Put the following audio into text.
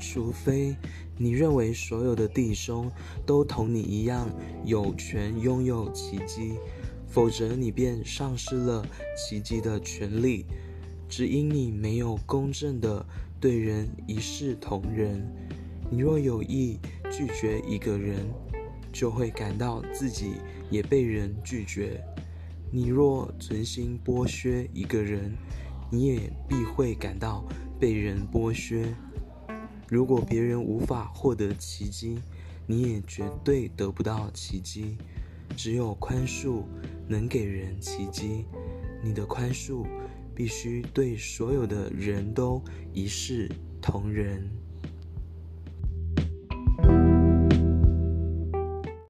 除非你认为所有的弟兄都同你一样有权拥有奇迹，否则你便丧失了奇迹的权利。只因你没有公正的对人一视同仁。你若有意拒绝一个人，就会感到自己也被人拒绝；你若存心剥削一个人，你也必会感到被人剥削。如果别人无法获得奇迹，你也绝对得不到奇迹。只有宽恕能给人奇迹。你的宽恕必须对所有的人都一视同仁。